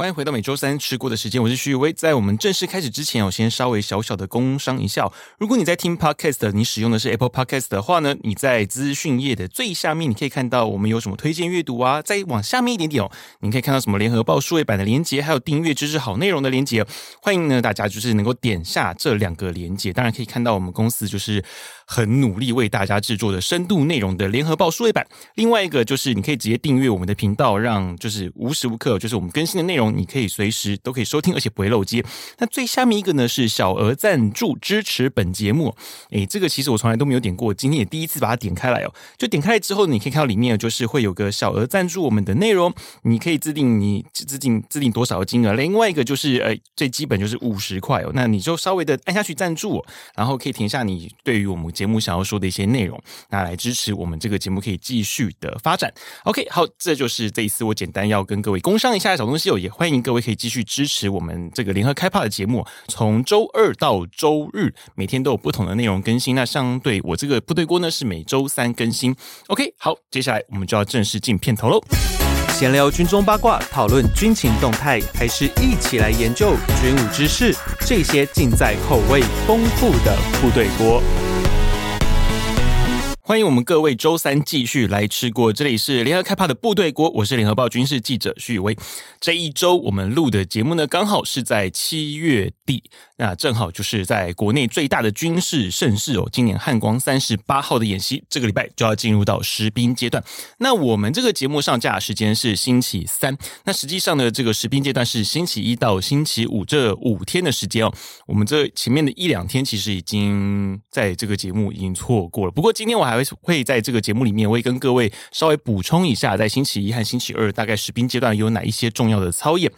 欢迎回到每周三吃过的时间，我是徐宇威。在我们正式开始之前，我先稍微小小的工商一下。如果你在听 Podcast，你使用的是 Apple Podcast 的话呢，你在资讯页的最下面，你可以看到我们有什么推荐阅读啊。再往下面一点点哦，你可以看到什么联合报数位版的连接，还有订阅知识好内容的连接。欢迎呢大家就是能够点下这两个连接，当然可以看到我们公司就是很努力为大家制作的深度内容的联合报数位版。另外一个就是你可以直接订阅我们的频道，让就是无时无刻就是我们更新的内容。你可以随时都可以收听，而且不会漏接。那最下面一个呢是小额赞助支持本节目。诶，这个其实我从来都没有点过，今天也第一次把它点开来哦。就点开来之后，你可以看到里面就是会有个小额赞助我们的内容，你可以自定你自定自定多少的金额。另外一个就是呃最基本就是五十块哦，那你就稍微的按下去赞助，然后可以填下你对于我们节目想要说的一些内容，拿来支持我们这个节目可以继续的发展。OK，好，这就是这一次我简单要跟各位工商一下的小东西哦，也欢迎各位可以继续支持我们这个联合开趴的节目，从周二到周日，每天都有不同的内容更新。那相对我这个部队锅呢，是每周三更新。OK，好，接下来我们就要正式进片头喽。闲聊军中八卦，讨论军情动态，还是一起来研究军武知识？这些尽在口味丰富的部队锅。欢迎我们各位周三继续来吃锅，这里是联合开趴的部队锅，我是联合报军事记者徐宇威。这一周我们录的节目呢，刚好是在七月底，那正好就是在国内最大的军事盛事哦，今年汉光三十八号的演习，这个礼拜就要进入到实兵阶段。那我们这个节目上架时间是星期三，那实际上呢，这个实兵阶段是星期一到星期五这五天的时间哦。我们这前面的一两天其实已经在这个节目已经错过了，不过今天我还会。在这个节目里面，我会跟各位稍微补充一下，在星期一和星期二大概实兵阶段有哪一些重要的操演。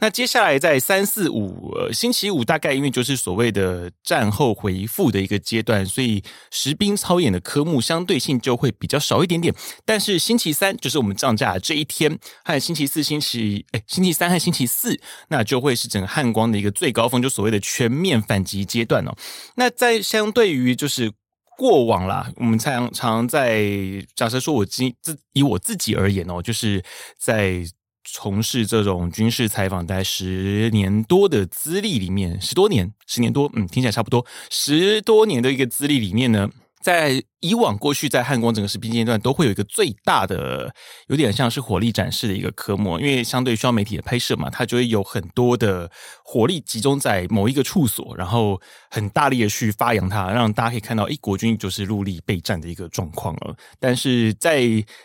那接下来在三四五，呃，星期五大概因为就是所谓的战后回复的一个阶段，所以实兵操演的科目相对性就会比较少一点点。但是星期三就是我们上架的这一天，和星期四、星期哎，星期三和星期四，那就会是整个汉光的一个最高峰，就所谓的全面反击阶段哦。那在相对于就是。过往啦，我们常常在假设说，我今自以我自己而言哦，就是在从事这种军事采访大概十年多的资历里面，十多年，十年多，嗯，听起来差不多，十多年的一个资历里面呢。在以往过去，在汉光整个实兵阶段都会有一个最大的，有点像是火力展示的一个科目，因为相对需要媒体的拍摄嘛，它就会有很多的火力集中在某一个处所，然后很大力的去发扬它，让大家可以看到，一，国军就是陆力备战的一个状况了。但是在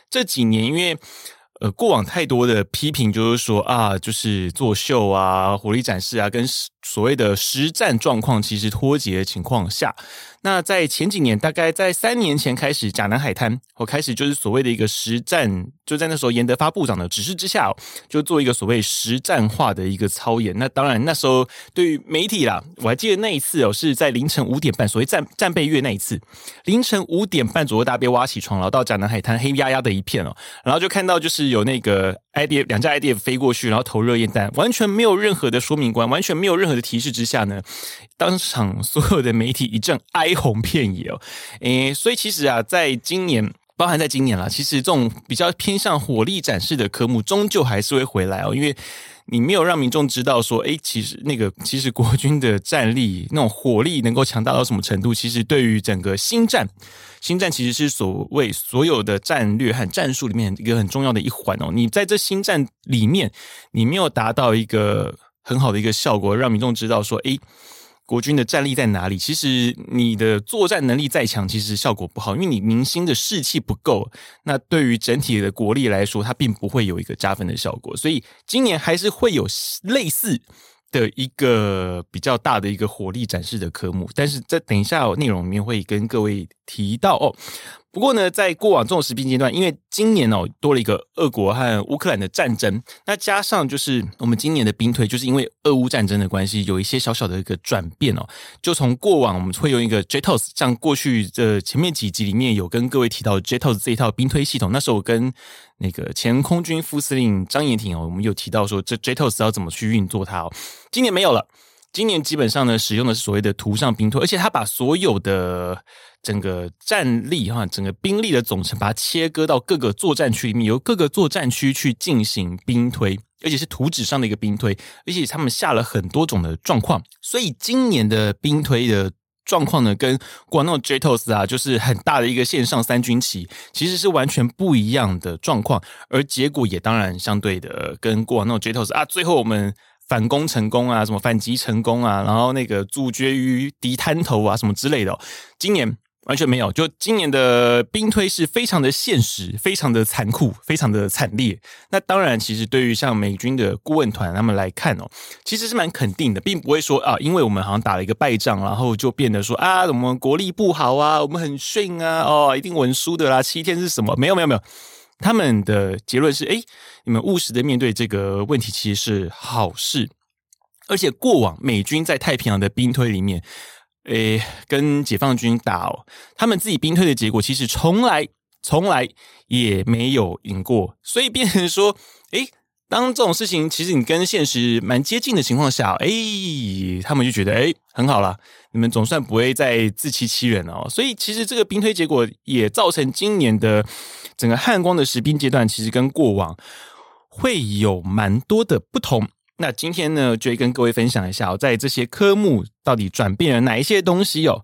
这几年，因为呃，过往太多的批评就是说啊，就是作秀啊，火力展示啊，跟所谓的实战状况其实脱节的情况下，那在前几年，大概在三年前开始，甲南海滩，我开始就是所谓的一个实战，就在那时候严德发部长的指示之下，就做一个所谓实战化的一个操演。那当然那时候对于媒体啦，我还记得那一次哦，是在凌晨五点半，所谓战战备月那一次，凌晨五点半左右，大家被挖起床，然后到甲南海滩黑压压的一片哦，然后就看到就是有那个 IDF 两架 IDF 飞过去，然后投热焰弹，完全没有任何的说明官，完全没有任何的提示之下呢，当场所有的媒体一阵哀鸿遍野哦，诶，所以其实啊，在今年，包含在今年啦，其实这种比较偏向火力展示的科目，终究还是会回来哦，因为你没有让民众知道说，诶，其实那个其实国军的战力那种火力能够强大到什么程度，其实对于整个新战，新战其实是所谓所有的战略和战术里面一个很重要的一环哦。你在这新战里面，你没有达到一个很好的一个效果，让民众知道说，诶。国军的战力在哪里？其实你的作战能力再强，其实效果不好，因为你民心的士气不够。那对于整体的国力来说，它并不会有一个加分的效果。所以今年还是会有类似的一个比较大的一个火力展示的科目，但是在等一下内容里面会跟各位提到哦。不过呢，在过往这种时兵阶段，因为今年哦多了一个俄国和乌克兰的战争，那加上就是我们今年的兵推，就是因为俄乌战争的关系，有一些小小的一个转变哦。就从过往我们会用一个 JTOS，像过去的前面几集里面有跟各位提到 JTOS 这一套兵推系统，那时候我跟那个前空军副司令张延廷哦，我们有提到说这 JTOS 要怎么去运作它哦。今年没有了，今年基本上呢使用的是所谓的图上兵推，而且他把所有的。整个战力哈，整个兵力的总成，把它切割到各个作战区里面，由各个作战区去进行兵推。而且是图纸上的一个兵推，而且他们下了很多种的状况，所以今年的兵推的状况呢，跟过往那种 JTOS 啊，就是很大的一个线上三军棋，其实是完全不一样的状况，而结果也当然相对的跟过往那种 JTOS 啊，最后我们反攻成功啊，什么反击成功啊，然后那个阻绝于敌滩头啊，什么之类的，今年。完全没有，就今年的兵推是非常的现实，非常的残酷，非常的惨烈。那当然，其实对于像美军的顾问团他们来看哦，其实是蛮肯定的，并不会说啊，因为我们好像打了一个败仗，然后就变得说啊，我们国力不好啊，我们很逊啊，哦，一定稳输的啦。七天是什么？没有，没有，没有。他们的结论是，诶，你们务实的面对这个问题，其实是好事。而且过往美军在太平洋的兵推里面。诶，跟解放军打哦，他们自己兵推的结果其实从来从来也没有赢过，所以变成说，诶，当这种事情其实你跟现实蛮接近的情况下，诶，他们就觉得诶，很好啦，你们总算不会再自欺欺人了哦。所以其实这个兵推结果也造成今年的整个汉光的实兵阶段，其实跟过往会有蛮多的不同。那今天呢，就会跟各位分享一下，在这些科目到底转变了哪一些东西哦，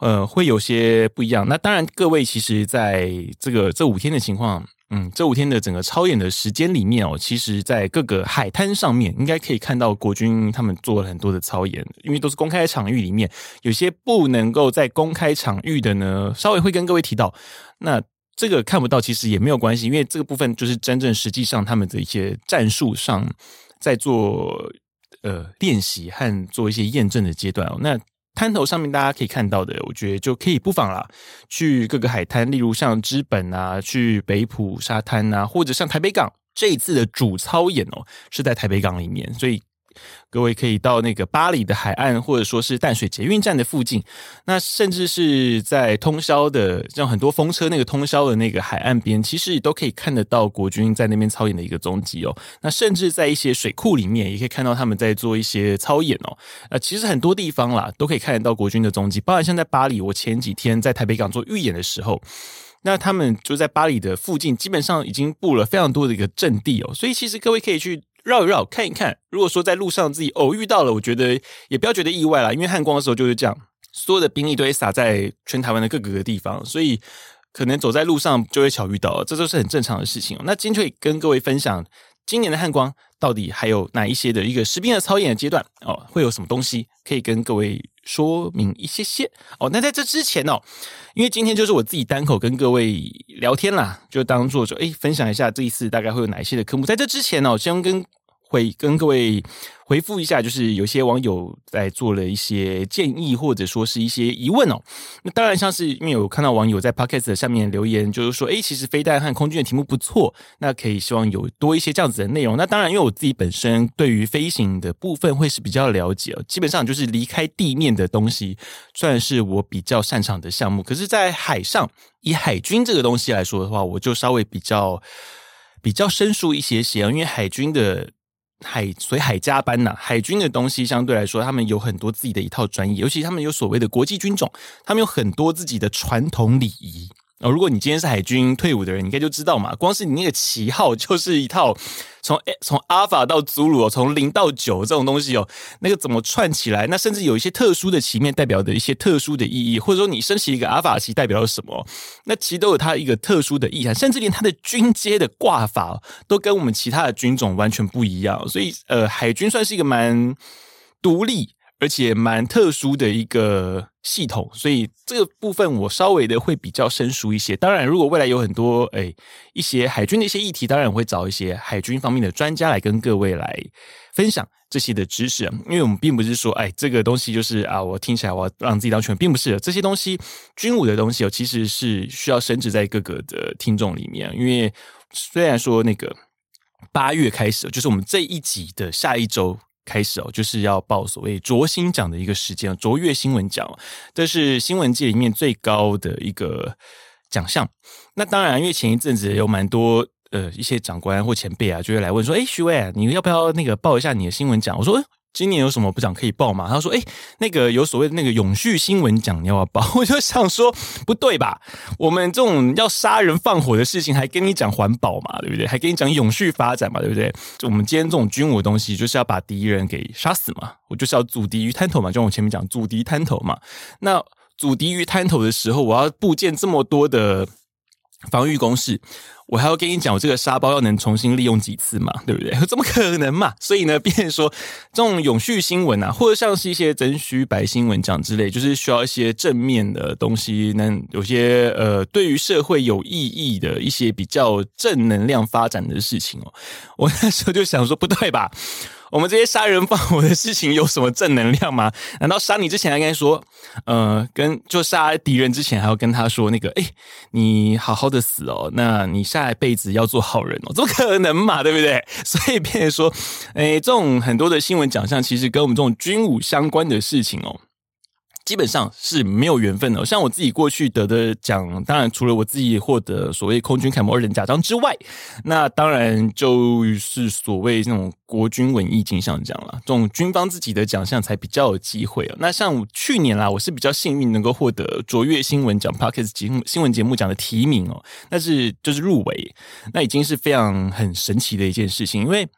呃，会有些不一样。那当然，各位其实在这个这五天的情况，嗯，这五天的整个操演的时间里面哦，其实在各个海滩上面，应该可以看到国军他们做了很多的操演，因为都是公开场域里面，有些不能够在公开场域的呢，稍微会跟各位提到。那这个看不到其实也没有关系，因为这个部分就是真正实际上他们的一些战术上。在做呃练习和做一些验证的阶段哦，那滩头上面大家可以看到的，我觉得就可以不妨啦，去各个海滩，例如像之本啊，去北埔沙滩啊，或者像台北港，这一次的主操演哦，是在台北港里面，所以。各位可以到那个巴黎的海岸，或者说是淡水捷运站的附近，那甚至是在通宵的，像很多风车那个通宵的那个海岸边，其实都可以看得到国军在那边操演的一个踪迹哦。那甚至在一些水库里面，也可以看到他们在做一些操演哦。呃，其实很多地方啦，都可以看得到国军的踪迹，包含像在巴黎，我前几天在台北港做预演的时候，那他们就在巴黎的附近，基本上已经布了非常多的一个阵地哦。所以其实各位可以去。绕一绕，看一看。如果说在路上自己偶遇到了，我觉得也不要觉得意外啦，因为汉光的时候就是这样，所有的兵力都会撒在全台湾的各个地方，所以可能走在路上就会巧遇到，这都是很正常的事情。那今天可以跟各位分享今年的汉光到底还有哪一些的一个实兵的操演的阶段哦，会有什么东西可以跟各位说明一些些哦。那在这之前哦，因为今天就是我自己单口跟各位聊天啦，就当做说哎分享一下这一次大概会有哪一些的科目。在这之前呢，我先跟会跟各位回复一下，就是有些网友在做了一些建议，或者说是一些疑问哦。那当然，像是因为有看到网友在 Podcast 下面留言，就是说，诶，其实飞弹和空军的题目不错，那可以希望有多一些这样子的内容。那当然，因为我自己本身对于飞行的部分会是比较了解哦，基本上就是离开地面的东西，算是我比较擅长的项目。可是，在海上，以海军这个东西来说的话，我就稍微比较比较生疏一些些，因为海军的。海随海加班呐、海军的东西相对来说，他们有很多自己的一套专业，尤其他们有所谓的国际军种，他们有很多自己的传统礼仪。哦，如果你今天是海军退伍的人，你应该就知道嘛。光是你那个旗号就是一套从从阿法到祖鲁，从零到九这种东西哦，那个怎么串起来？那甚至有一些特殊的旗面代表的一些特殊的意义，或者说你升起一个阿法旗代表了什么？那其实都有它一个特殊的意涵，甚至连它的军阶的挂法都跟我们其他的军种完全不一样。所以，呃，海军算是一个蛮独立。而且蛮特殊的一个系统，所以这个部分我稍微的会比较生疏一些。当然，如果未来有很多诶一些海军的一些议题，当然我会找一些海军方面的专家来跟各位来分享这些的知识。因为我们并不是说，哎，这个东西就是啊，我听起来我要让自己当全，并不是这些东西，军武的东西哦，其实是需要深植在各个的听众里面。因为虽然说那个八月开始，就是我们这一集的下一周。开始哦，就是要报所谓卓新奖的一个时间，卓越新闻奖，这是新闻界里面最高的一个奖项。那当然，因为前一阵子有蛮多呃一些长官或前辈啊，就会来问说：“哎，徐伟，你要不要那个报一下你的新闻奖？”我说：“今年有什么不讲可以报吗？他说：“哎，那个有所谓的那个永续新闻奖，你要不要报？” 我就想说，不对吧？我们这种要杀人放火的事情，还跟你讲环保嘛，对不对？还跟你讲永续发展嘛，对不对？就我们今天这种军武东西，就是要把敌人给杀死嘛，我就是要阻敌于滩头嘛，就像我前面讲阻敌滩头嘛。那阻敌于滩头的时候，我要布建这么多的防御工事。我还要跟你讲，我这个沙包要能重新利用几次嘛，对不对？怎么可能嘛？所以呢，变说这种永续新闻啊，或者像是一些真虚白新闻讲之类，就是需要一些正面的东西，能有些呃，对于社会有意义的一些比较正能量发展的事情哦。我那时候就想说，不对吧？我们这些杀人放火的事情有什么正能量吗？难道杀你之前还跟他说，呃，跟就杀敌人之前还要跟他说那个，哎，你好好的死哦，那你下一辈子要做好人哦？怎么可能嘛，对不对？所以变成说，哎，这种很多的新闻奖项，其实跟我们这种军武相关的事情哦。基本上是没有缘分的。像我自己过去得的奖，当然除了我自己获得所谓空军楷模二等奖章之外，那当然就是所谓那种国军文艺金像奖了。这种军方自己的奖项才比较有机会哦。那像去年啦，我是比较幸运能够获得卓越新闻奖 Podcast 节目新闻节目奖的提名哦，那是就是入围，那已经是非常很神奇的一件事情，因为。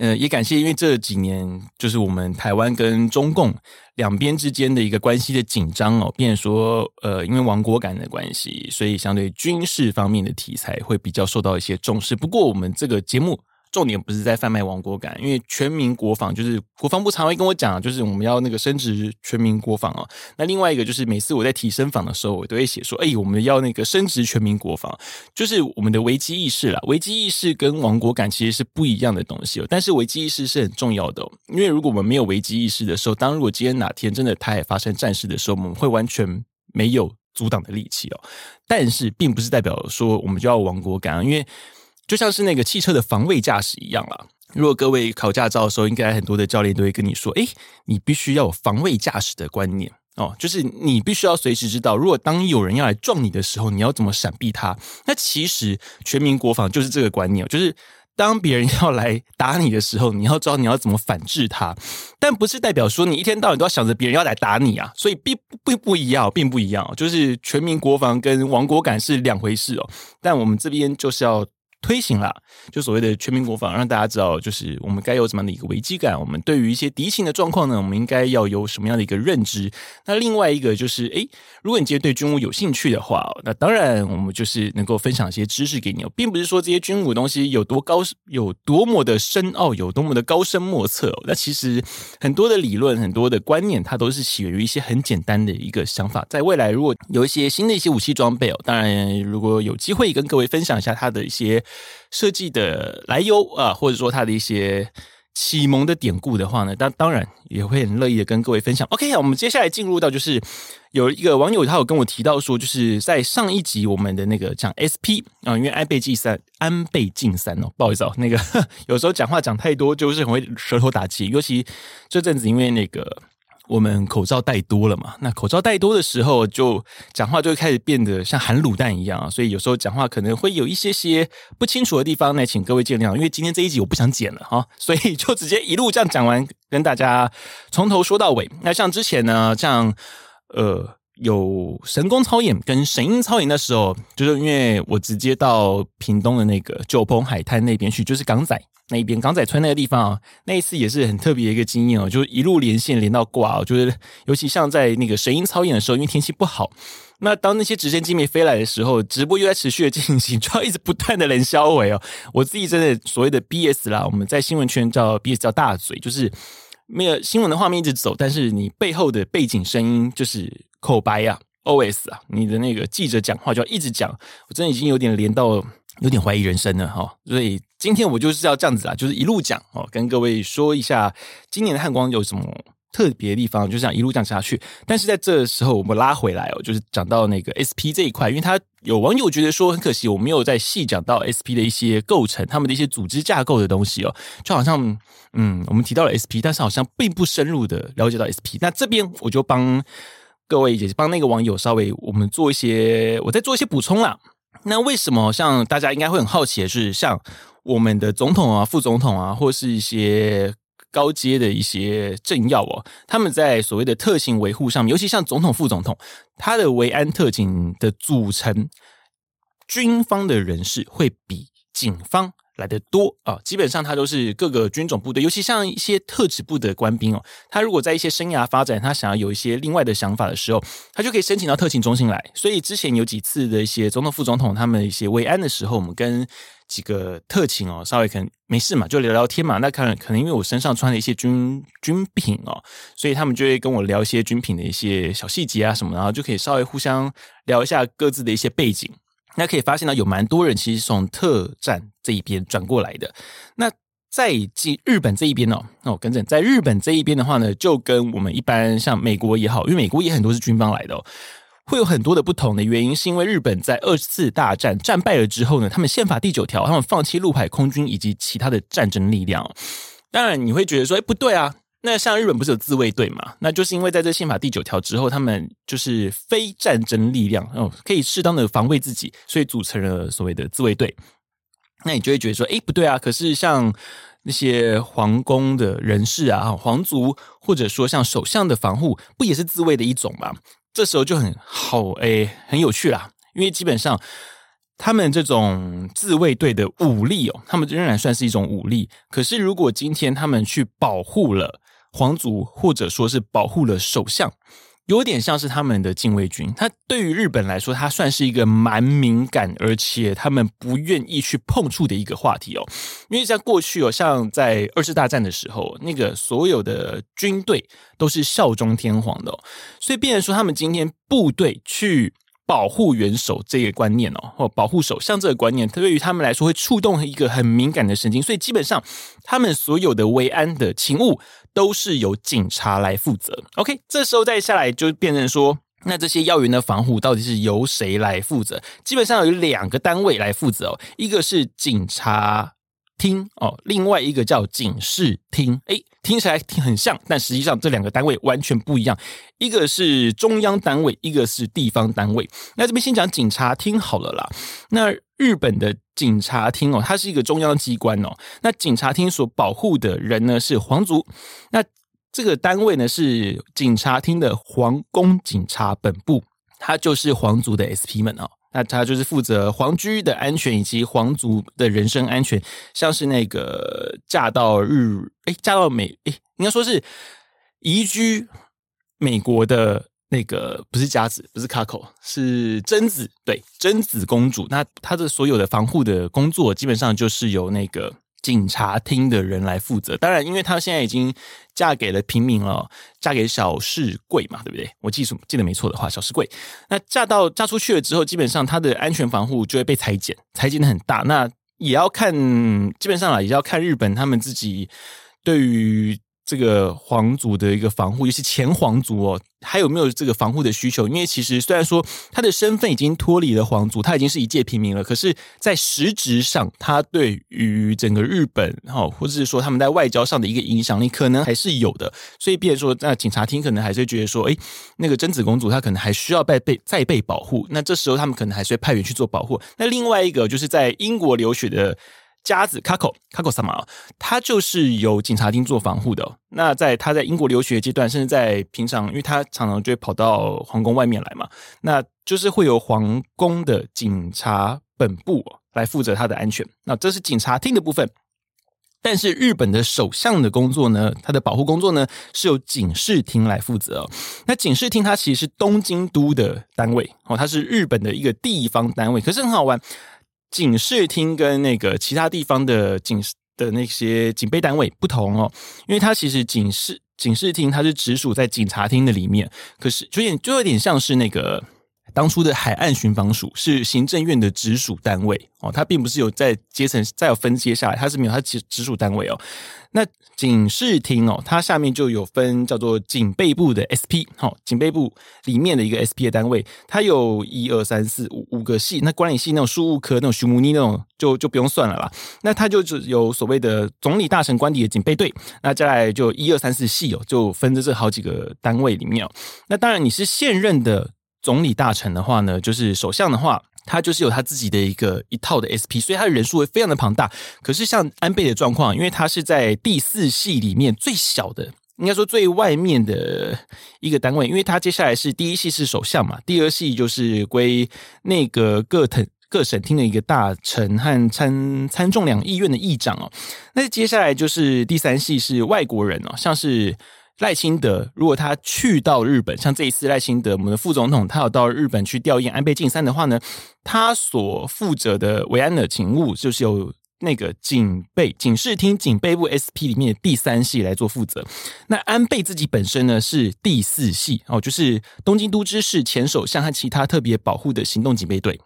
呃，也感谢，因为这几年就是我们台湾跟中共两边之间的一个关系的紧张哦，变说，呃，因为亡国感的关系，所以相对军事方面的题材会比较受到一些重视。不过，我们这个节目。重点不是在贩卖亡国感，因为全民国防就是国防部常会跟我讲，就是我们要那个升职全民国防哦。那另外一个就是每次我在提升访的时候，我都会写说，哎，我们要那个升职全民国防，就是我们的危机意识啦。危机意识跟亡国感其实是不一样的东西哦，但是危机意识是很重要的，因为如果我们没有危机意识的时候，当如果今天哪天真的台海发生战事的时候，我们会完全没有阻挡的力气哦。但是并不是代表说我们就要亡国感，因为。就像是那个汽车的防卫驾驶一样啦。如果各位考驾照的时候，应该很多的教练都会跟你说：“诶，你必须要有防卫驾驶的观念哦，就是你必须要随时知道，如果当有人要来撞你的时候，你要怎么闪避他。”那其实全民国防就是这个观念，就是当别人要来打你的时候，你要知道你要怎么反制他。但不是代表说你一天到晚都要想着别人要来打你啊，所以并不不一样，并不一样，就是全民国防跟亡国感是两回事哦。但我们这边就是要。推行了，就所谓的全民国防，让大家知道，就是我们该有怎么样的一个危机感。我们对于一些敌情的状况呢，我们应该要有什么样的一个认知？那另外一个就是，诶，如果你今天对军武有兴趣的话，那当然我们就是能够分享一些知识给你，并不是说这些军武东西有多高，有多么的深奥，有多么的高深莫测。那其实很多的理论，很多的观念，它都是起源于一些很简单的一个想法。在未来，如果有一些新的一些武器装备哦，当然如果有机会跟各位分享一下它的一些。设计的来由啊，或者说它的一些启蒙的典故的话呢，当当然也会很乐意的跟各位分享。OK，我们接下来进入到就是有一个网友他有跟我提到说，就是在上一集我们的那个讲 SP 啊，因为安倍晋三安倍晋三哦，不好意思哦，那个 有时候讲话讲太多就是很会舌头打结，尤其这阵子因为那个。我们口罩戴多了嘛？那口罩戴多的时候，就讲话就会开始变得像含卤蛋一样啊，所以有时候讲话可能会有一些些不清楚的地方，那请各位见谅。因为今天这一集我不想剪了哈，所以就直接一路这样讲完，跟大家从头说到尾。那像之前呢，像呃有神功操演跟神鹰操演的时候，就是因为我直接到屏东的那个九鹏海滩那边去，就是港仔。那一边港仔村那个地方啊，那一次也是很特别的一个经验哦，就是一路连线连到挂哦，就是尤其像在那个神鹰操演的时候，因为天气不好，那当那些直升机没飞来的时候，直播又在持续的进行，就要一直不断的连销尾哦。我自己真的所谓的 BS 啦，我们在新闻圈叫 BS 叫大嘴，就是没有新闻的画面一直走，但是你背后的背景声音就是口白啊，OS 啊，你的那个记者讲话就要一直讲，我真的已经有点连到。有点怀疑人生了哈，所以今天我就是要这样子啊，就是一路讲哦，跟各位说一下今年的汉光有什么特别的地方，就这样一路讲下去。但是在这时候，我们拉回来哦，就是讲到那个 SP 这一块，因为他有网友觉得说很可惜，我没有再细讲到 SP 的一些构成，他们的一些组织架构的东西哦，就好像嗯，我们提到了 SP，但是好像并不深入的了解到 SP。那这边我就帮各位也帮那个网友稍微我们做一些，我再做一些补充啦。那为什么像大家应该会很好奇的是，像我们的总统啊、副总统啊，或是一些高阶的一些政要哦，他们在所谓的特勤维护上面，尤其像总统、副总统，他的维安特警的组成，军方的人士会比警方来的多啊，基本上他都是各个军种部队，尤其像一些特指部的官兵哦，他如果在一些生涯发展，他想要有一些另外的想法的时候，他就可以申请到特勤中心来。所以之前有几次的一些总统、副总统他们一些慰安的时候，我们跟几个特勤哦，稍微可能没事嘛，就聊聊天嘛。那可能可能因为我身上穿了一些军军品哦，所以他们就会跟我聊一些军品的一些小细节啊什么，然后就可以稍微互相聊一下各自的一些背景。那可以发现到有蛮多人其实从特战这一边转过来的。那在日本这一边哦，那我更正，在日本这一边的话呢，就跟我们一般像美国也好，因为美国也很多是军方来的哦，会有很多的不同的原因，是因为日本在二次大战战败了之后呢，他们宪法第九条，他们放弃陆海空军以及其他的战争力量。当然你会觉得说，哎，不对啊。那像日本不是有自卫队嘛？那就是因为在这宪法第九条之后，他们就是非战争力量哦，可以适当的防卫自己，所以组成了所谓的自卫队。那你就会觉得说，诶，不对啊！可是像那些皇宫的人士啊，皇族或者说像首相的防护，不也是自卫的一种吗？这时候就很好，诶，很有趣啦，因为基本上。他们这种自卫队的武力哦，他们仍然算是一种武力。可是，如果今天他们去保护了皇族，或者说是保护了首相，有点像是他们的禁卫军。他对于日本来说，他算是一个蛮敏感，而且他们不愿意去碰触的一个话题哦。因为在过去哦，像在二次大战的时候，那个所有的军队都是效忠天皇的哦，所以变成说他们今天部队去。保护元首这个观念哦，或保护首相这个观念，对于他们来说会触动一个很敏感的神经，所以基本上他们所有的维安的勤务都是由警察来负责。OK，这时候再下来就变成说，那这些要员的防护到底是由谁来负责？基本上有两个单位来负责哦，一个是警察厅哦，另外一个叫警视厅，诶，听起来挺很像，但实际上这两个单位完全不一样。一个是中央单位，一个是地方单位。那这边先讲警察厅好了啦。那日本的警察厅哦，它是一个中央机关哦。那警察厅所保护的人呢是皇族。那这个单位呢是警察厅的皇宫警察本部，它就是皇族的 SP 们哦。那他就是负责皇居的安全以及皇族的人身安全，像是那个嫁到日，诶，嫁到美，诶，应该说是移居美国的那个不是佳子，不是卡口，是贞子，对，贞子公主。那她的所有的防护的工作，基本上就是由那个。警察厅的人来负责，当然，因为她现在已经嫁给了平民了，嫁给小室贵嘛，对不对？我记住记得没错的话，小室贵。那嫁到嫁出去了之后，基本上她的安全防护就会被裁剪，裁剪的很大。那也要看，基本上啊，也要看日本他们自己对于。这个皇族的一个防护，尤其前皇族哦，还有没有这个防护的需求？因为其实虽然说他的身份已经脱离了皇族，他已经是一介平民了，可是，在实质上，他对于整个日本哈，或者是说他们在外交上的一个影响力，可能还是有的。所以，变成说，那警察厅可能还是会觉得说，哎，那个贞子公主她可能还需要被被再被保护。那这时候，他们可能还是会派员去做保护。那另外一个就是在英国留学的。家子卡口卡口萨玛，他就是由警察厅做防护的。那在他在英国留学阶段，甚至在平常，因为他常常就会跑到皇宫外面来嘛，那就是会有皇宫的警察本部来负责他的安全。那这是警察厅的部分。但是日本的首相的工作呢，他的保护工作呢，是由警视厅来负责。那警视厅它其实是东京都的单位哦，它是日本的一个地方单位，可是很好玩。警视厅跟那个其他地方的警的那些警备单位不同哦，因为它其实警视警视厅它是直属在警察厅的里面，可是就有点就有点像是那个当初的海岸巡防署是行政院的直属单位哦，它并不是有在阶层再有分阶下来，它是没有它直直属单位哦。那警视厅哦，它下面就有分叫做警备部的 SP，好，警备部里面的一个 SP 的单位，它有一二三四五五个系，那管理系那种事务科那种徐母尼那种就就不用算了啦。那它就只有所谓的总理大臣官邸的警备队，那再来就一二三四系哦，就分在这好几个单位里面哦。那当然你是现任的总理大臣的话呢，就是首相的话，他就是有他自己的一个一套的 SP，所以他的人数会非常的庞大。可是像安倍的状况，因为他是在第四系里面最小的，应该说最外面的一个单位，因为他接下来是第一系是首相嘛，第二系就是归那个各藤各省厅的一个大臣和参参众两议院的议长哦。那接下来就是第三系是外国人哦，像是。赖清德，如果他去到日本，像这一次赖清德，我们的副总统，他有到日本去吊唁安倍晋三的话呢，他所负责的维安的警务，就是由那个警备警视厅警备部 SP 里面第三系来做负责。那安倍自己本身呢是第四系哦，就是东京都知事、前首相和其他特别保护的行动警备队，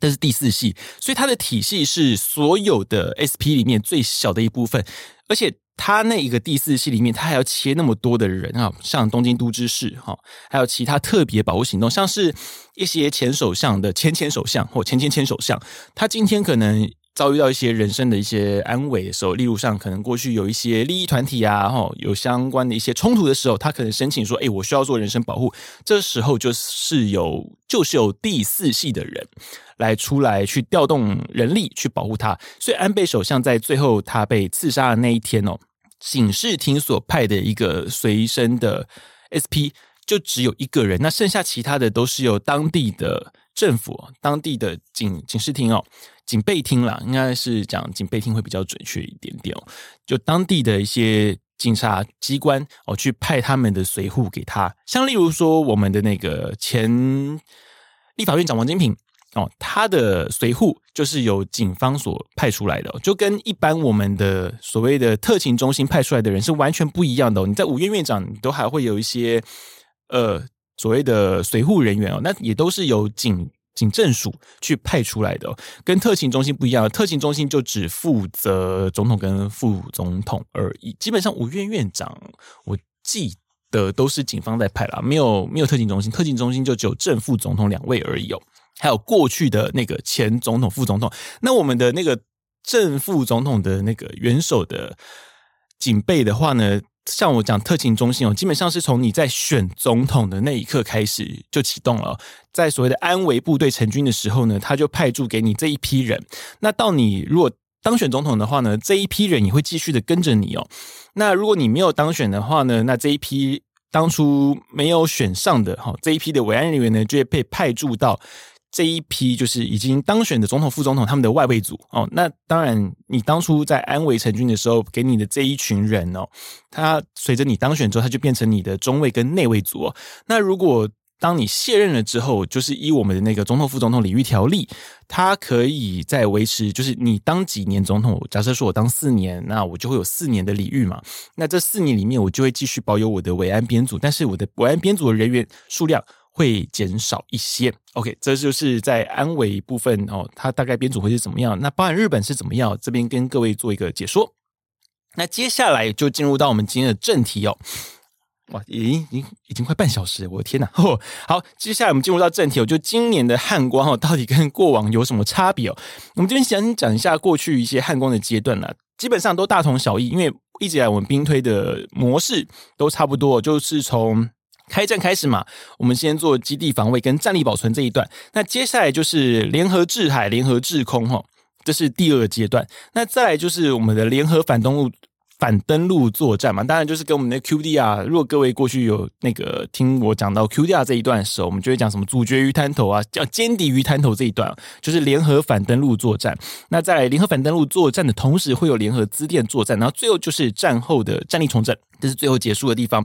这是第四系，所以他的体系是所有的 SP 里面最小的一部分，而且。他那一个第四系里面，他还要切那么多的人啊，像东京都知事哈，还有其他特别保护行动，像是一些前首相的前前首相或前前前首相，他今天可能。遭遇到一些人身的一些安危的时候，例如上可能过去有一些利益团体啊，哈，有相关的一些冲突的时候，他可能申请说，哎，我需要做人身保护，这时候就是有就是有第四系的人来出来去调动人力去保护他。所以安倍首相在最后他被刺杀的那一天哦，警视厅所派的一个随身的 SP 就只有一个人，那剩下其他的都是由当地的政府、当地的警警视厅哦。警备厅啦，应该是讲警备厅会比较准确一点点哦。就当地的一些警察机关哦，去派他们的随护给他，像例如说我们的那个前立法院长王金平哦，他的随护就是由警方所派出来的，就跟一般我们的所谓的特勤中心派出来的人是完全不一样的哦。你在五院院长，你都还会有一些呃所谓的随扈人员哦，那也都是由警。警政署去派出来的，跟特勤中心不一样。特勤中心就只负责总统跟副总统而已。基本上五院院长，我记得都是警方在派啦，没有没有特勤中心。特勤中心就只有正副总统两位而已哦。还有过去的那个前总统、副总统。那我们的那个正副总统的那个元首的警备的话呢？像我讲特勤中心哦，基本上是从你在选总统的那一刻开始就启动了，在所谓的安维部队成军的时候呢，他就派驻给你这一批人。那到你如果当选总统的话呢，这一批人也会继续的跟着你哦。那如果你没有当选的话呢，那这一批当初没有选上的哈，这一批的维安人员呢，就会被派驻到。这一批就是已经当选的总统、副总统，他们的外位组哦。那当然，你当初在安维成军的时候，给你的这一群人哦，他随着你当选之后，他就变成你的中卫跟内卫组哦。那如果当你卸任了之后，就是依我们的那个总统、副总统礼遇条例，他可以在维持，就是你当几年总统，假设说我当四年，那我就会有四年的礼遇嘛。那这四年里面，我就会继续保有我的维安编组，但是我的维安编组的人员数量。会减少一些，OK，这就是在安维部分哦，它大概编组会是怎么样？那包含日本是怎么样？这边跟各位做一个解说。那接下来就进入到我们今天的正题哦。哇，已经已经快半小时，我的天呐！哦，好，接下来我们进入到正题哦，就今年的汉光哦，到底跟过往有什么差别哦？我们这边先讲一下过去一些汉光的阶段呢，基本上都大同小异，因为一直以来我们兵推的模式都差不多，就是从。开战开始嘛，我们先做基地防卫跟战力保存这一段。那接下来就是联合制海、联合制空，哈，这是第二阶段。那再来就是我们的联合反登陆、反登陆作战嘛。当然就是跟我们的 QDR。如果各位过去有那个听我讲到 QDR 这一段的时候，我们就会讲什么主角鱼滩头啊，叫歼敌鱼滩头这一段，就是联合反登陆作战。那在联合反登陆作战的同时，会有联合资电作战，然后最后就是战后的战力重整，这是最后结束的地方。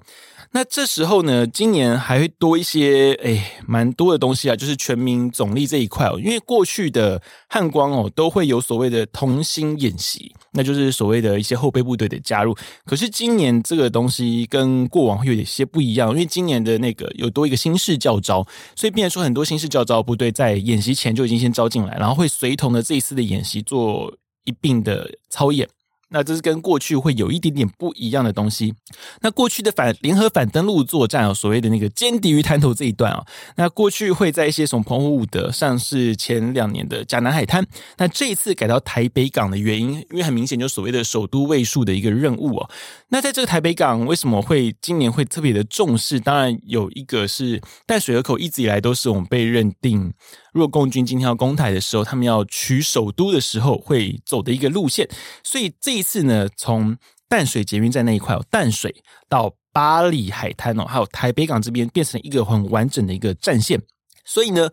那这时候呢，今年还会多一些，哎，蛮多的东西啊，就是全民总力这一块哦。因为过去的汉光哦，都会有所谓的同心演习，那就是所谓的一些后备部队的加入。可是今年这个东西跟过往会有一些不一样，因为今年的那个有多一个新式教招，所以变成说很多新式教招部队在演习前就已经先招进来，然后会随同的这一次的演习做一并的操演。那这是跟过去会有一点点不一样的东西。那过去的反联合反登陆作战啊，所谓的那个歼敌于滩头这一段啊，那过去会在一些什么澎湖五德，像是前两年的甲南海滩。那这一次改到台北港的原因，因为很明显就所谓的首都卫戍的一个任务哦。那在这个台北港为什么会今年会特别的重视？当然有一个是淡水河口一直以来都是我们被认定如果共军今天要攻台的时候，他们要取首都的时候会走的一个路线。所以这一次呢，从淡水捷运站那一块，淡水到巴里海滩哦，还有台北港这边，变成一个很完整的一个战线。所以呢，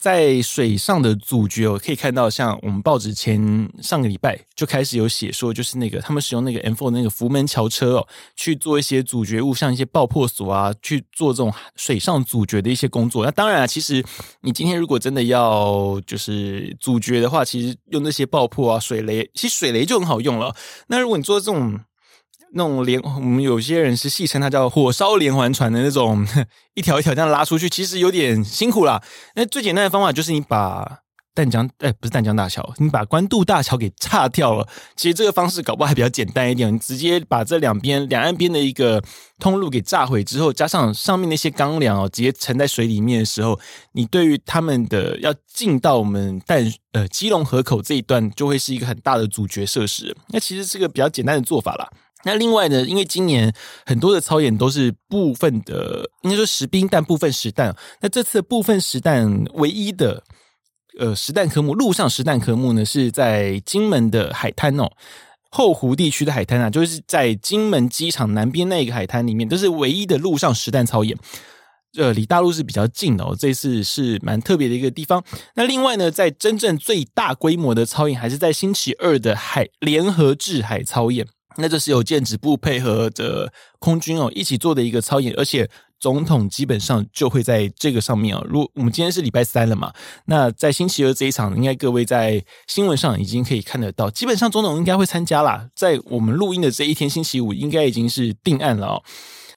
在水上的主角，我可以看到，像我们报纸前上个礼拜就开始有写说，就是那个他们使用那个 M4 那个浮门桥车哦，去做一些主角物，像一些爆破锁啊，去做这种水上主角的一些工作。那当然啊，其实你今天如果真的要就是主角的话，其实用那些爆破啊、水雷，其实水雷就很好用了。那如果你做这种，那种连我们有些人是戏称它叫火烧连环船的那种，一条一条这样拉出去，其实有点辛苦啦。那最简单的方法就是你把淡江，哎，不是淡江大桥，你把关渡大桥给炸掉了。其实这个方式搞不好还比较简单一点，你直接把这两边两岸边的一个通路给炸毁之后，加上上面那些钢梁哦，直接沉在水里面的时候，你对于他们的要进到我们淡呃基隆河口这一段，就会是一个很大的阻绝设施。那其实是个比较简单的做法啦。那另外呢，因为今年很多的操演都是部分的，应该说实兵但部分实弹。那这次部分实弹唯一的呃实弹科目，陆上实弹科目呢，是在金门的海滩哦，后湖地区的海滩啊，就是在金门机场南边那一个海滩里面，都是唯一的陆上实弹操演。呃，离大陆是比较近的哦，这次是蛮特别的一个地方。那另外呢，在真正最大规模的操演，还是在星期二的海联合制海操演。那这是有建指部配合的空军哦一起做的一个操演，而且总统基本上就会在这个上面哦。如我们今天是礼拜三了嘛，那在星期二这一场，应该各位在新闻上已经可以看得到，基本上总统应该会参加啦。在我们录音的这一天，星期五应该已经是定案了哦。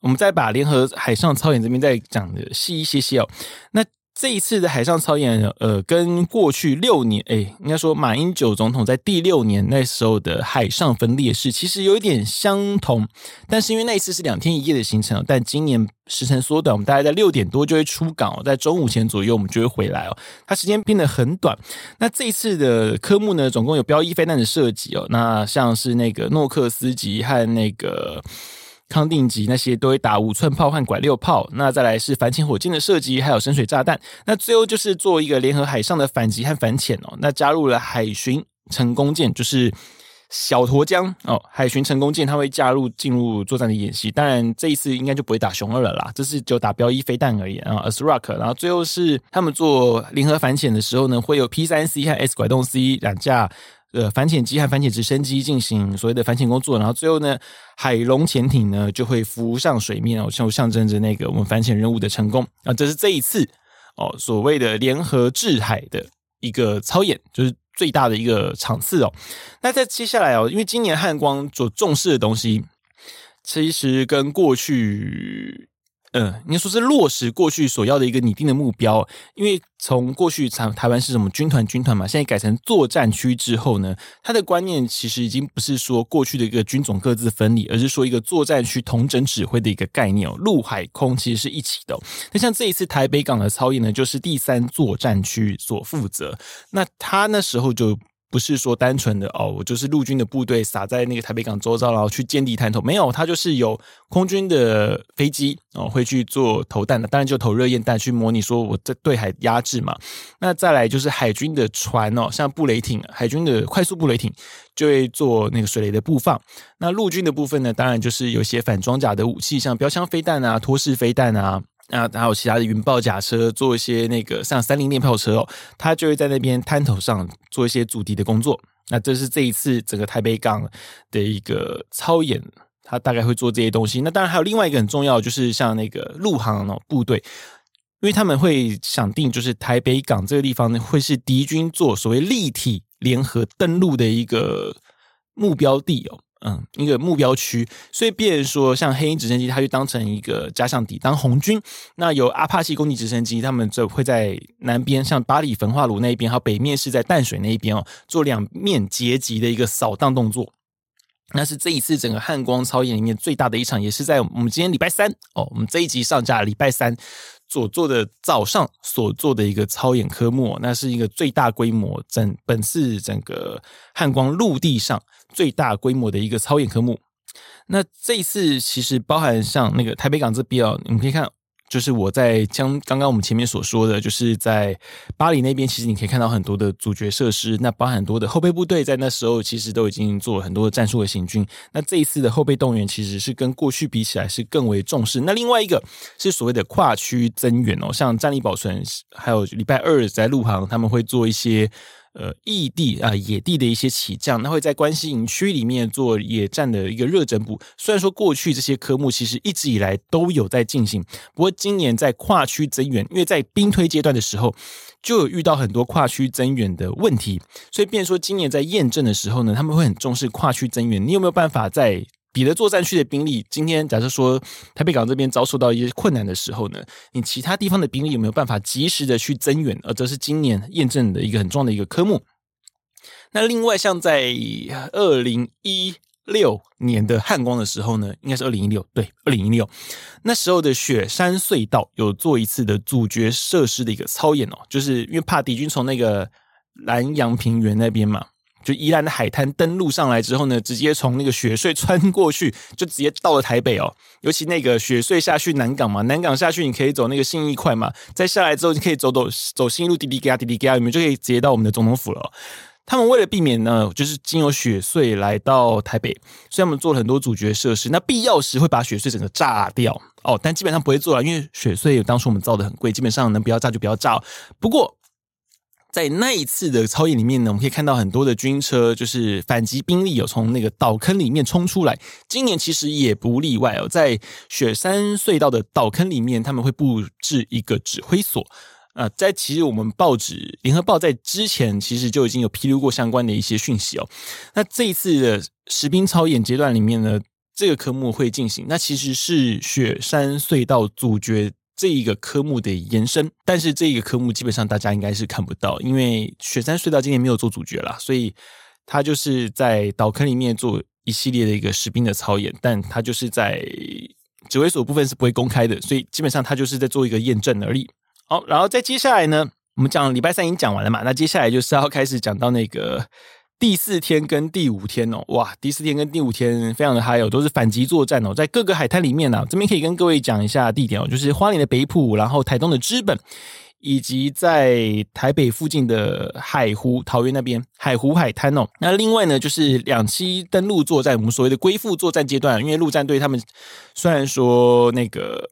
我们再把联合海上操演这边再讲的细一些些哦。那。这一次的海上操演，呃，跟过去六年，诶，应该说马英九总统在第六年那时候的海上分列式，其实有一点相同，但是因为那一次是两天一夜的行程，但今年时程缩短，我们大概在六点多就会出港，在中午前左右我们就会回来哦，它时间变得很短。那这一次的科目呢，总共有标一飞弹的设计哦，那像是那个诺克斯级和那个。康定级那些都会打五寸炮和拐六炮，那再来是反潜火箭的射击，还有深水炸弹。那最后就是做一个联合海上的反击和反潜哦。那加入了海巡成功舰，就是小沱江哦，海巡成功舰它会加入进入作战的演习。当然这一次应该就不会打熊二了啦，这是就打标一飞弹而已啊。，As Rock，然后最后是他们做联合反潜的时候呢，会有 P 三 C 和 S 拐动 C 两架。呃，反潜机和反潜直升机进行所谓的反潜工作，然后最后呢，海龙潜艇呢就会浮上水面哦，就象征着那个我们反潜任务的成功啊。这是这一次哦所谓的联合制海的一个操演，就是最大的一个场次哦。那在接下来哦，因为今年汉光所重视的东西，其实跟过去。嗯，应该说是落实过去所要的一个拟定的目标，因为从过去台台湾是什么军团军团嘛，现在改成作战区之后呢，它的观念其实已经不是说过去的一个军种各自分离，而是说一个作战区统整指挥的一个概念哦，陆海空其实是一起的。那像这一次台北港的操演呢，就是第三作战区所负责，那他那时候就。不是说单纯的哦，我就是陆军的部队撒在那个台北港周遭，然后去见地探头。没有，它就是有空军的飞机哦，会去做投弹的，当然就投热焰弹去模拟说我在对海压制嘛。那再来就是海军的船哦，像布雷艇，海军的快速布雷艇就会做那个水雷的布放。那陆军的部分呢，当然就是有些反装甲的武器，像标枪飞弹啊、拖式飞弹啊。啊，还有其他的云豹甲车，做一些那个像三菱链炮车哦，他就会在那边滩头上做一些阻敌的工作。那这是这一次整个台北港的一个操演，他大概会做这些东西。那当然还有另外一个很重要，就是像那个陆航哦部队，因为他们会想定，就是台北港这个地方呢，会是敌军做所谓立体联合登陆的一个目标地哦。嗯，一个目标区，所以变成说，像黑鹰直升机，它就当成一个加上底，当红军。那有阿帕奇攻击直升机，他们就会在南边，像巴里焚化炉那一边，还有北面是在淡水那一边哦，做两面截击的一个扫荡动作。那是这一次整个汉光操演里面最大的一场，也是在我们今天礼拜三哦，我们这一集上架礼拜三所做的早上所做的一个操演科目，那是一个最大规模整本次整个汉光陆地上最大规模的一个操演科目。那这一次其实包含像那个台北港这边哦，你可以看，就是我在将刚刚我们前面所说的，就是在巴黎那边，其实你可以看到很多的阻绝设施，那包含很多的后备部队在那时候其实都已经做了很多的战术的行军。那这一次的后备动员其实是跟过去比起来是更为重视。那另外一个是所谓的跨区增援哦，像战力保存，还有礼拜二在陆航他们会做一些。呃，异地啊，野地的一些起降，那会在关西营区里面做野战的一个热整补。虽然说过去这些科目其实一直以来都有在进行，不过今年在跨区增援，因为在兵推阶段的时候就有遇到很多跨区增援的问题，所以变说今年在验证的时候呢，他们会很重视跨区增援。你有没有办法在？彼得作战区的兵力，今天假设说台北港这边遭受到一些困难的时候呢，你其他地方的兵力有没有办法及时的去增援？而这是今年验证的一个很重要的一个科目。那另外，像在二零一六年的汉光的时候呢，应该是二零一六，对，二零一六那时候的雪山隧道有做一次的阻绝设施的一个操演哦，就是因为怕敌军从那个南阳平原那边嘛。就宜兰的海滩登陆上来之后呢，直接从那个雪隧穿过去，就直接到了台北哦。尤其那个雪隧下去南港嘛，南港下去你可以走那个信义快嘛，再下来之后你可以走走走新路滴滴嘎滴滴嘎，你们就可以直接到我们的总统府了。他们为了避免呢，就是经由雪隧来到台北，所以他们做了很多阻绝设施。那必要时会把雪隧整个炸掉哦，但基本上不会做了，因为雪隧当初我们造的很贵，基本上能不要炸就不要炸。不过。在那一次的操演里面呢，我们可以看到很多的军车，就是反击兵力有从那个岛坑里面冲出来。今年其实也不例外哦，在雪山隧道的岛坑里面，他们会布置一个指挥所。啊、呃，在其实我们报纸《联合报》在之前其实就已经有披露过相关的一些讯息哦。那这一次的实兵操演阶段里面呢，这个科目会进行，那其实是雪山隧道阻绝。这一个科目的延伸，但是这一个科目基本上大家应该是看不到，因为雪山隧道今年没有做主角啦，所以他就是在岛坑里面做一系列的一个士兵的操演，但他就是在指挥所部分是不会公开的，所以基本上他就是在做一个验证而已。好，然后在接下来呢，我们讲礼拜三已经讲完了嘛，那接下来就是要开始讲到那个。第四天跟第五天哦，哇！第四天跟第五天非常的嗨哦，都是反击作战哦，在各个海滩里面呢、啊，这边可以跟各位讲一下地点哦，就是花莲的北埔，然后台东的知本，以及在台北附近的海湖桃园那边海湖海滩哦。那另外呢，就是两栖登陆作战，我们所谓的归复作战阶段，因为陆战队他们虽然说那个。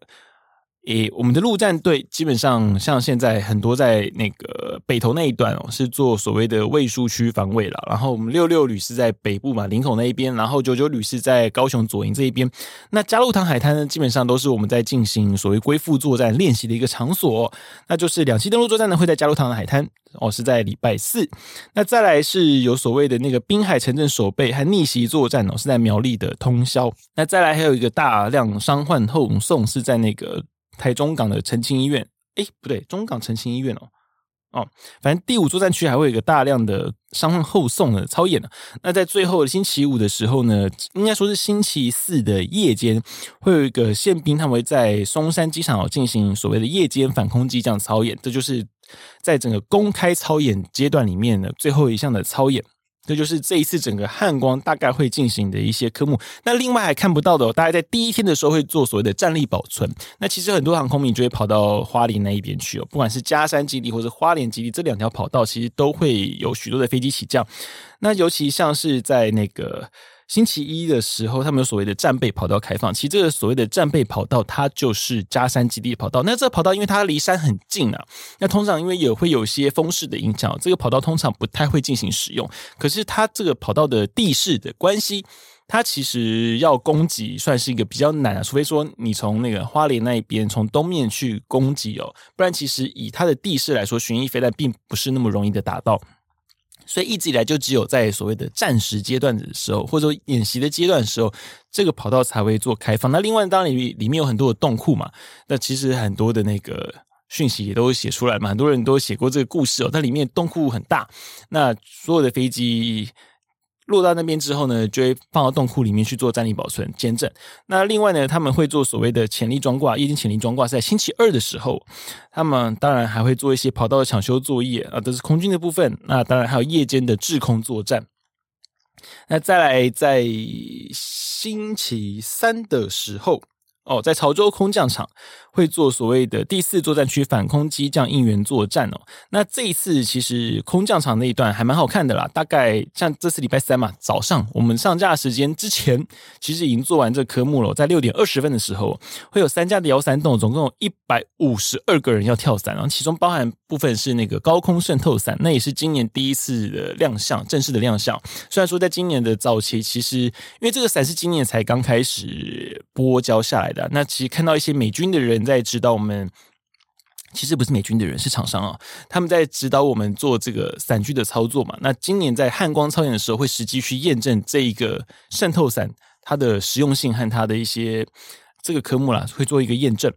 诶，我们的陆战队基本上像现在很多在那个北投那一段哦，是做所谓的卫戍区防卫了。然后我们六六旅是在北部嘛，林口那一边，然后九九旅是在高雄左营这一边。那加禄塘海滩呢，基本上都是我们在进行所谓归复作战练习的一个场所。那就是两栖登陆作战呢，会在加禄塘的海滩哦，是在礼拜四。那再来是有所谓的那个滨海城镇守备和逆袭作战哦，是在苗栗的通宵。那再来还有一个大量伤患后送是在那个。台中港的澄清医院，诶，不对，中港澄清医院哦，哦，反正第五作战区还会有一个大量的伤患后送的操演呢。那在最后星期五的时候呢，应该说是星期四的夜间，会有一个宪兵他们会在松山机场进行所谓的夜间反空机这样操演，这就是在整个公开操演阶段里面的最后一项的操演。这就是这一次整个汉光大概会进行的一些科目。那另外还看不到的，大概在第一天的时候会做所谓的战力保存。那其实很多航空迷就会跑到花莲那一边去哦，不管是嘉山基地或者花莲基地，这两条跑道其实都会有许多的飞机起降。那尤其像是在那个。星期一的时候，他们有所谓的战备跑道开放。其实这个所谓的战备跑道，它就是加山基地跑道。那这跑道因为它离山很近啊，那通常因为也会有些风势的影响，这个跑道通常不太会进行使用。可是它这个跑道的地势的关系，它其实要攻击算是一个比较难啊，除非说你从那个花莲那一边从东面去攻击哦，不然其实以它的地势来说，巡弋飞弹并不是那么容易的达到。所以一直以来就只有在所谓的战时阶段的时候，或者说演习的阶段的时候，这个跑道才会做开放。那另外当然里里面有很多的洞库嘛，那其实很多的那个讯息也都写出来嘛，很多人都写过这个故事哦。它里面洞库很大，那所有的飞机。落到那边之后呢，就会放到洞库里面去做战力保存、监证。那另外呢，他们会做所谓的潜力装挂，夜间潜力装挂是在星期二的时候。他们当然还会做一些跑道的抢修作业啊，这是空军的部分。那当然还有夜间的制空作战。那再来在星期三的时候，哦，在潮州空降场会做所谓的第四作战区反空机降应援作战哦。那这一次其实空降场那一段还蛮好看的啦。大概像这次礼拜三嘛，早上我们上架时间之前，其实已经做完这科目了。在六点二十分的时候，会有三架的摇伞洞，总共有一百五十二个人要跳伞，然后其中包含部分是那个高空渗透伞，那也是今年第一次的亮相，正式的亮相。虽然说在今年的早期，其实因为这个伞是今年才刚开始播交下来。的那其实看到一些美军的人在指导我们，其实不是美军的人，是厂商啊，他们在指导我们做这个伞具的操作嘛。那今年在汉光操演的时候，会实际去验证这一个渗透伞它的实用性和它的一些这个科目啦，会做一个验证。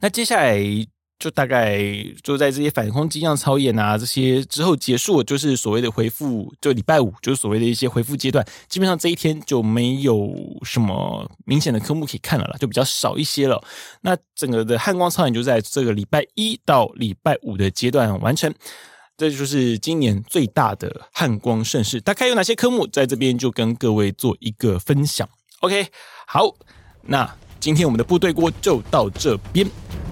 那接下来。就大概就在这些反空机降操演啊，这些之后结束，就是所谓的回复，就礼拜五就是所谓的一些回复阶段。基本上这一天就没有什么明显的科目可以看了啦，就比较少一些了。那整个的汉光操演就在这个礼拜一到礼拜五的阶段完成。这就是今年最大的汉光盛世。大概有哪些科目，在这边就跟各位做一个分享。OK，好，那今天我们的部队锅就到这边。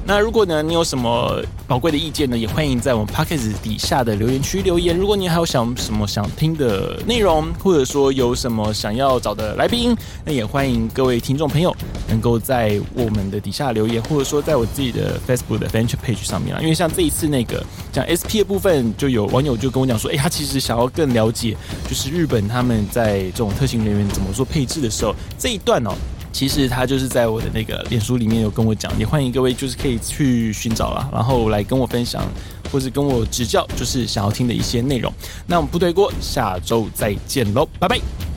那如果呢，你有什么宝贵的意见呢，也欢迎在我们 Podcast 底下的留言区留言。如果你还有想什么想听的内容，或者说有什么想要找的来宾，那也欢迎各位听众朋友能够在我们的底下留言，或者说在我自己的 Facebook 的 Venture Page 上面啊。因为像这一次那个讲 SP 的部分，就有网友就跟我讲说，哎，他其实想要更了解，就是日本他们在这种特勤人员怎么做配置的时候，这一段哦。其实他就是在我的那个脸书里面有跟我讲，也欢迎各位就是可以去寻找啦，然后来跟我分享，或是跟我指教，就是想要听的一些内容。那我们部队锅下周再见喽，拜拜。